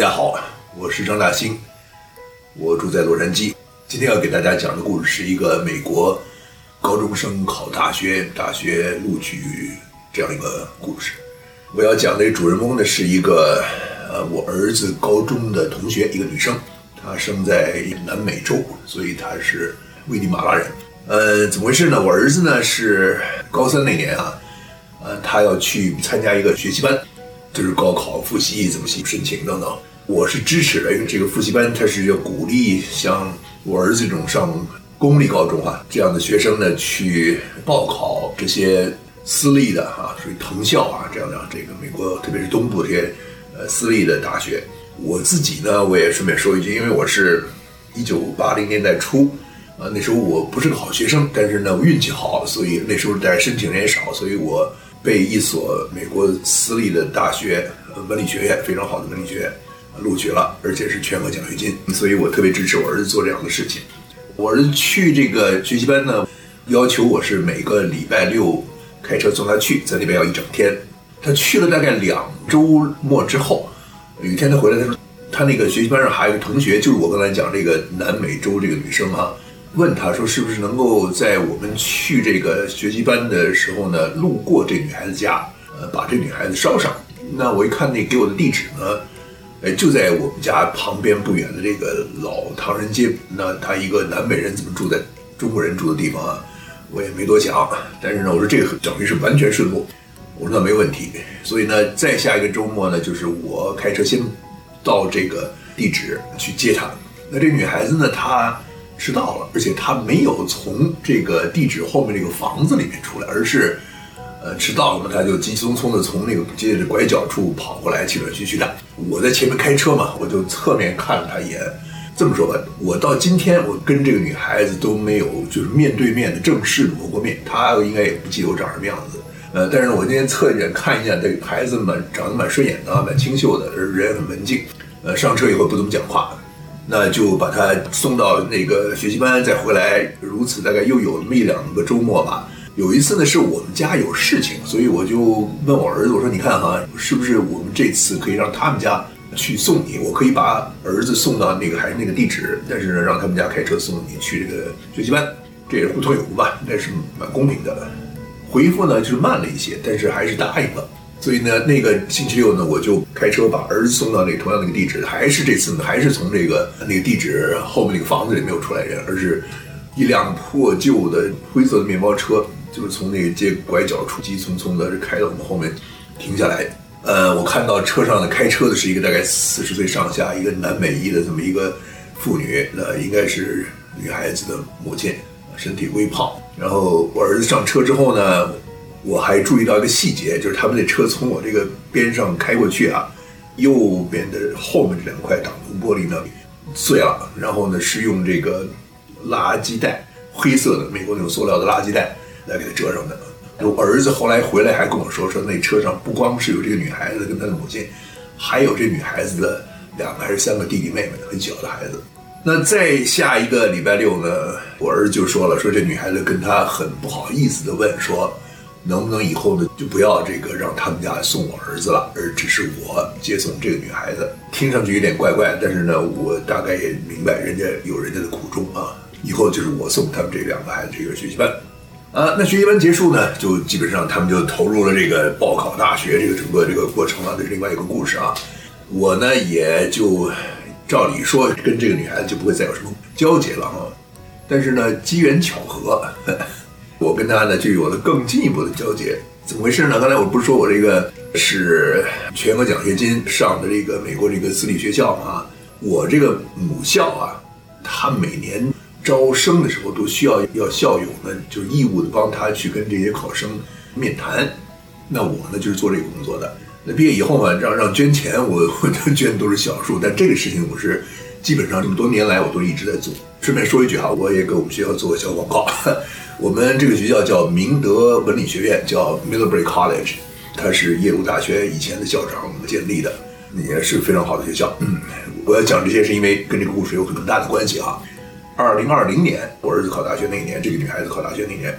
大家好，我是张大兴，我住在洛杉矶。今天要给大家讲的故事是一个美国高中生考大学、大学录取这样一个故事。我要讲的主人公呢是一个呃，我儿子高中的同学，一个女生，她生在南美洲，所以她是危地马拉人。呃，怎么回事呢？我儿子呢是高三那年啊，呃，他要去参加一个学习班。就是高考复习怎么去申请等等，我是支持的，因为这个复习班它是要鼓励像我儿子这种上公立高中啊这样的学生呢去报考这些私立的啊，属于藤校啊这样的这个美国特别是东部这些呃私立的大学。我自己呢，我也顺便说一句，因为我是一九八零年代初啊，那时候我不是个好学生，但是呢我运气好，所以那时候大家申请人也少，所以我。被一所美国私立的大学，文理学院非常好的文理学院录取了，而且是全额奖学金，所以我特别支持我儿子做这样的事情。我儿子去这个学习班呢，要求我是每个礼拜六开车送他去，在那边要一整天。他去了大概两周末之后，有一天他回来，他说他那个学习班上还有一个同学，就是我刚才讲这个南美洲这个女生啊。问他说：“是不是能够在我们去这个学习班的时候呢，路过这女孩子家，呃，把这女孩子捎上？那我一看那给我的地址呢，哎，就在我们家旁边不远的这个老唐人街。那他一个南美人怎么住在中国人住的地方啊？我也没多想。但是呢，我说这个等于是完全顺路。我说那没问题。所以呢，再下一个周末呢，就是我开车先到这个地址去接她。那这女孩子呢，她。”迟到了，而且她没有从这个地址后面这个房子里面出来，而是，呃，迟到了嘛，他就急匆匆的从那个街的拐角处跑过来，气喘吁吁的。我在前面开车嘛，我就侧面看了他一眼。这么说吧，我到今天我跟这个女孩子都没有就是面对面的正式的摸过面，她应该也不记得我长什么样子。呃，但是我今天侧脸看一下，这个孩子蛮长得蛮顺眼的，蛮清秀的，人很文静。呃，上车以后不怎么讲话。那就把他送到那个学习班，再回来，如此大概又有那么一两个周末吧。有一次呢，是我们家有事情，所以我就问我儿子，我说：“你看哈，是不是我们这次可以让他们家去送你？我可以把儿子送到那个还是那个地址，但是呢，让他们家开车送你去这个学习班，这也是互通有无吧，应该是蛮公平的。”回复呢就是慢了一些，但是还是答应了。所以呢，那个星期六呢，我就开车把儿子送到那同样那个地址，还是这次呢，还是从这个那个地址后面那个房子里没有出来人，而是一辆破旧的灰色的面包车，就是从那个街拐角处急匆匆的开到我们后面停下来。呃，我看到车上的开车的是一个大概四十岁上下，一个南美裔的这么一个妇女，那应该是女孩子的母亲，身体微胖。然后我儿子上车之后呢。我还注意到一个细节，就是他们那车从我这个边上开过去啊，右边的后面这两块挡风玻璃呢碎了，然后呢是用这个垃圾袋，灰色的美国那种塑料的垃圾袋来给他遮上的。我儿子后来回来还跟我说，说那车上不光是有这个女孩子跟她的母亲，还有这女孩子的两个还是三个弟弟妹妹，很小的孩子。那再下一个礼拜六呢，我儿子就说了，说这女孩子跟他很不好意思的问说。能不能以后呢，就不要这个让他们家送我儿子了，而只是我接送这个女孩子？听上去有点怪怪，但是呢，我大概也明白人家有人家的苦衷啊。以后就是我送他们这两个孩子这个学习班，啊，那学习班结束呢，就基本上他们就投入了这个报考大学这个整个这个过程啊。这是另外一个故事啊。我呢也就照理说跟这个女孩子就不会再有什么交集了啊。但是呢，机缘巧合。我跟她呢就有了更进一步的交接，怎么回事呢？刚才我不是说我这个是全额奖学金上的这个美国这个私立学校吗？我这个母校啊，它每年招生的时候都需要要校友们就义务的帮他去跟这些考生面谈，那我呢就是做这个工作的。那毕业以后嘛，让让捐钱，我我捐的都是小数，但这个事情我是基本上这么多年来我都一直在做。顺便说一句哈，我也给我们学校做个小广告。我们这个学校叫明德文理学院，叫 Middlebury College，它是耶鲁大学以前的校长建立的，也是非常好的学校。嗯，我要讲这些是因为跟这个故事有很大的关系哈。二零二零年，我儿子考大学那一年，这个女孩子考大学那年，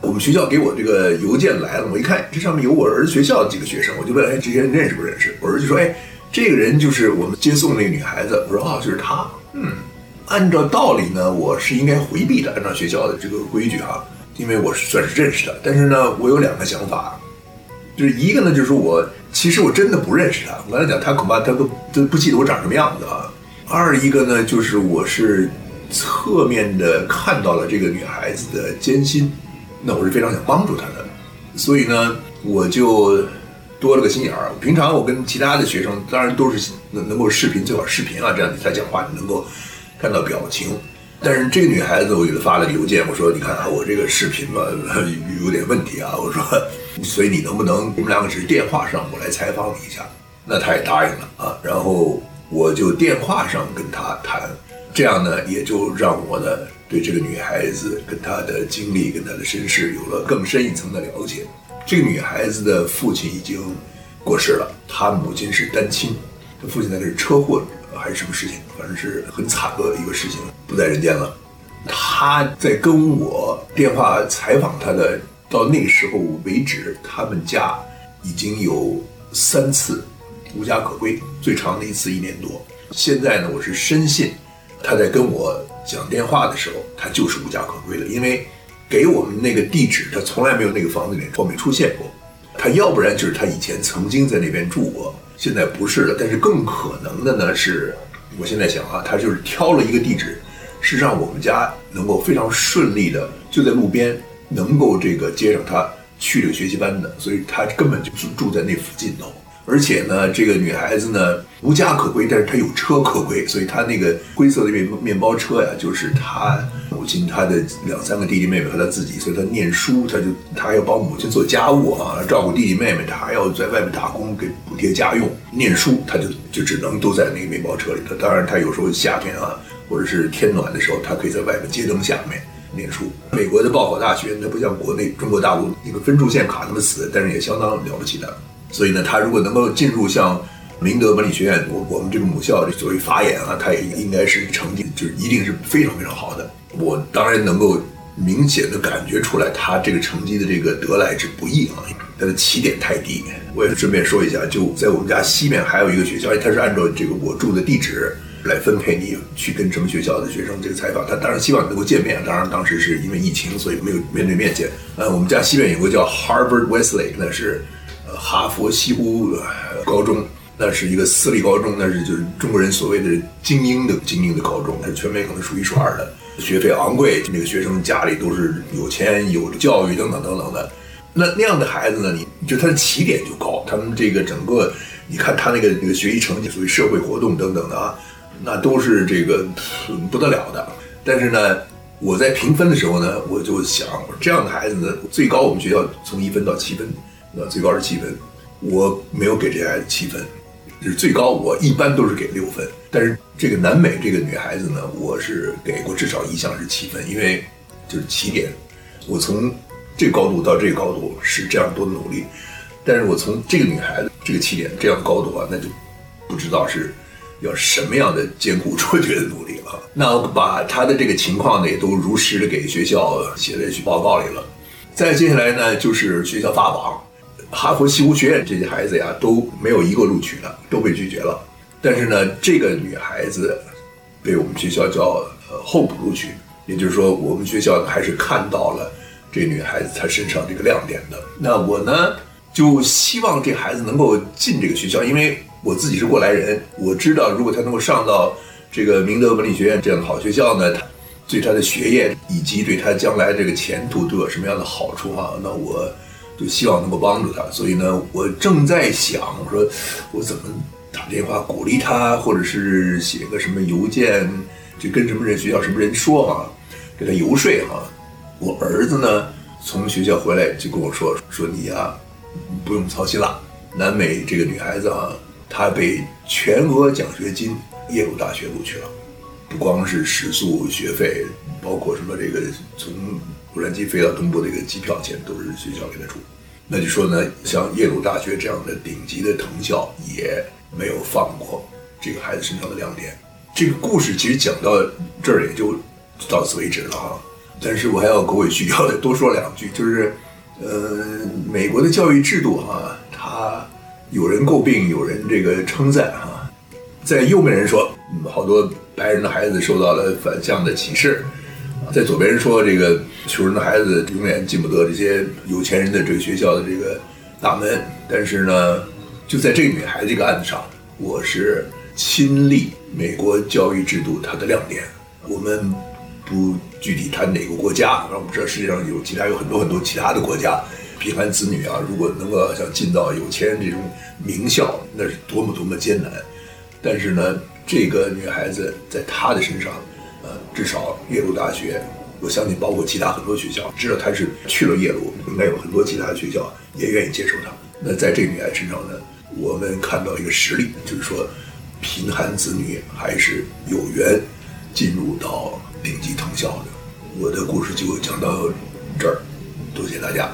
我们学校给我这个邮件来了，我一看这上面有我儿子学校的几个学生，我就问，哎，这些人认识不认识？我儿子说，哎，这个人就是我们接送那个女孩子。我说啊，就是他。嗯，按照道理呢，我是应该回避的，按照学校的这个规矩哈，因为我是算是认识的。但是呢，我有两个想法，就是一个呢，就是我其实我真的不认识他。我刚才讲，他恐怕他都都不记得我长什么样子啊。二一个呢，就是我是侧面的看到了这个女孩子的艰辛，那我是非常想帮助她的，所以呢，我就。多了个心眼儿。平常我跟其他的学生，当然都是能能够视频，最好视频啊，这样你才讲话，你能够看到表情。但是这个女孩子，我给她发了个邮件，我说：“你看啊，我这个视频吧，有点问题啊。”我说：“所以你能不能，我们两个只是电话上，我来采访你一下？”那她也答应了啊。然后我就电话上跟她谈，这样呢，也就让我呢对这个女孩子跟她的经历、跟她的身世有了更深一层的了解。这个女孩子的父亲已经过世了，她母亲是单亲，她父亲那是车祸还是什么事情，反正是很惨的一个事情，不在人间了。她在跟我电话采访她的到那个时候为止，他们家已经有三次无家可归，最长的一次一年多。现在呢，我是深信她在跟我讲电话的时候，她就是无家可归的，因为。给我们那个地址，他从来没有那个房子里面后面出现过。他要不然就是他以前曾经在那边住过，现在不是了。但是更可能的呢是，我现在想啊，他就是挑了一个地址，是让我们家能够非常顺利的就在路边，能够这个接上他去这个学习班的，所以他根本就住住在那附近头。而且呢，这个女孩子呢无家可归，但是他有车可归，所以他那个灰色的面面包车呀，就是他母亲、他的两三个弟弟妹妹和他自己，所以他念书，他就他还要帮母亲做家务啊，照顾弟弟妹妹，他还要在外面打工给补贴家用。念书，他就就只能都在那个面包车里头。当然，他有时候夏天啊，或者是天暖的时候，他可以在外面街灯下面念书。美国的报考大学，那不像国内中国大陆那个分数线卡那么死，但是也相当了不起的。所以呢，他如果能够进入像明德文理学院，我我们这个母校这作为法眼啊，它也应该是成绩就是一定是非常非常好的。我当然能够明显的感觉出来，他这个成绩的这个得来之不易啊，他的起点太低。我也顺便说一下，就在我们家西面还有一个学校，他是按照这个我住的地址来分配你去跟什么学校的学生这个采访。他当然希望能够见面，当然当时是因为疫情，所以没有面对面见。呃，我们家西面有个叫 Harvard Westlake，那是。哈佛西湖高中，那是一个私立高中，那是就是中国人所谓的精英的精英的高中，那是全美可能数一数二的，学费昂贵，那个学生家里都是有钱、有教育等等等等的。那那样的孩子呢，你就他的起点就高，他们这个整个，你看他那个那个学习成绩，属于社会活动等等的啊，那都是这个不得了的。但是呢，我在评分的时候呢，我就想，这样的孩子呢，最高我们学校从一分到七分。那最高是七分，我没有给这孩子七分，就是最高我一般都是给六分。但是这个南美这个女孩子呢，我是给过至少一项是七分，因为就是起点，我从这高度到这个高度是这样多的努力，但是我从这个女孩子这个起点这样高度啊，那就不知道是要什么样的艰苦 卓绝的努力了。那我把她的这个情况呢，也都如实的给学校写在去报告里了。再接下来呢，就是学校发榜。哈佛西湖学院这些孩子呀，都没有一个录取的，都被拒绝了。但是呢，这个女孩子被我们学校叫呃候补录取，也就是说，我们学校还是看到了这女孩子她身上这个亮点的。那我呢，就希望这孩子能够进这个学校，因为我自己是过来人，我知道如果她能够上到这个明德文理学院这样的好学校呢，对她的学业以及对她将来这个前途都有什么样的好处啊？那我。就希望能够帮助他，所以呢，我正在想，我说我怎么打电话鼓励他，或者是写个什么邮件，就跟什么人学校什么人说哈，给他游说哈。我儿子呢，从学校回来就跟我说，说你呀，不用操心了。南美这个女孩子啊，她被全额奖学金耶鲁大学录取了，不光是食宿学费，包括什么这个从。洛杉矶飞到东部的一个机票钱都是学校给他出，那就说呢，像耶鲁大学这样的顶级的藤校也没有放过这个孩子身上的亮点。这个故事其实讲到这儿也就到此为止了哈。但是我还要狗尾续貂的多说两句，就是，呃，美国的教育制度哈，它有人诟病，有人这个称赞哈。在右边人说，好多白人的孩子受到了反向的歧视；在左边说，这个穷人的孩子永远进不得这些有钱人的这个学校的这个大门。但是呢，就在这个女孩子这个案子上，我是亲历美国教育制度它的亮点。我们不具体谈哪个国家，我们知道世界上有其他有很多很多其他的国家，平凡子女啊，如果能够想进到有钱人这种名校，那是多么多么艰难。但是呢，这个女孩子在她的身上，至少耶鲁大学，我相信包括其他很多学校，知道她是去了耶鲁，应该有很多其他的学校也愿意接受她。那在这个女孩身上呢，我们看到一个实例，就是说，贫寒子女还是有缘进入到顶级藤校的。我的故事就讲到这儿，多谢大家。